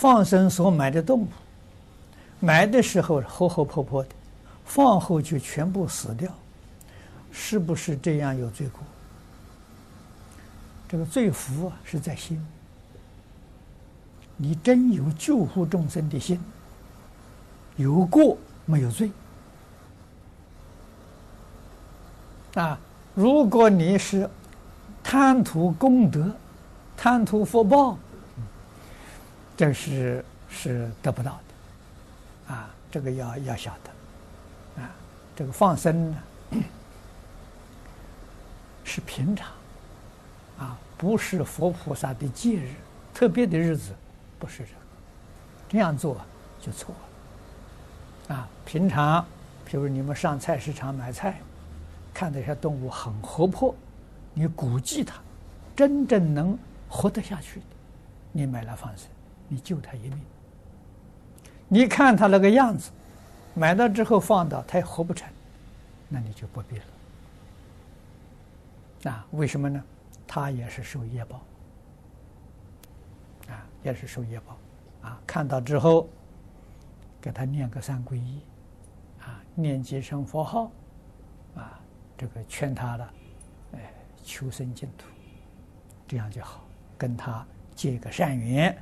放生所买的动物，买的时候活活泼泼的，放后就全部死掉，是不是这样有罪过？这个罪福啊是在心，你真有救护众生的心，有过没有罪啊？如果你是贪图功德、贪图福报。这是是得不到的，啊，这个要要晓得，啊，这个放生呢是平常，啊，不是佛菩萨的忌日，特别的日子，不是这个，这样做就错了，啊，平常，比如你们上菜市场买菜，看到一些动物很活泼，你估计它真正能活得下去的，你买来放生。你救他一命，你看他那个样子，买到之后放到他也活不成，那你就不必了。啊，为什么呢？他也是受业报，啊，也是受业报，啊，看到之后，给他念个三皈依，啊，念几声佛号，啊，这个劝他了，哎，求生净土，这样就好，跟他结个善缘。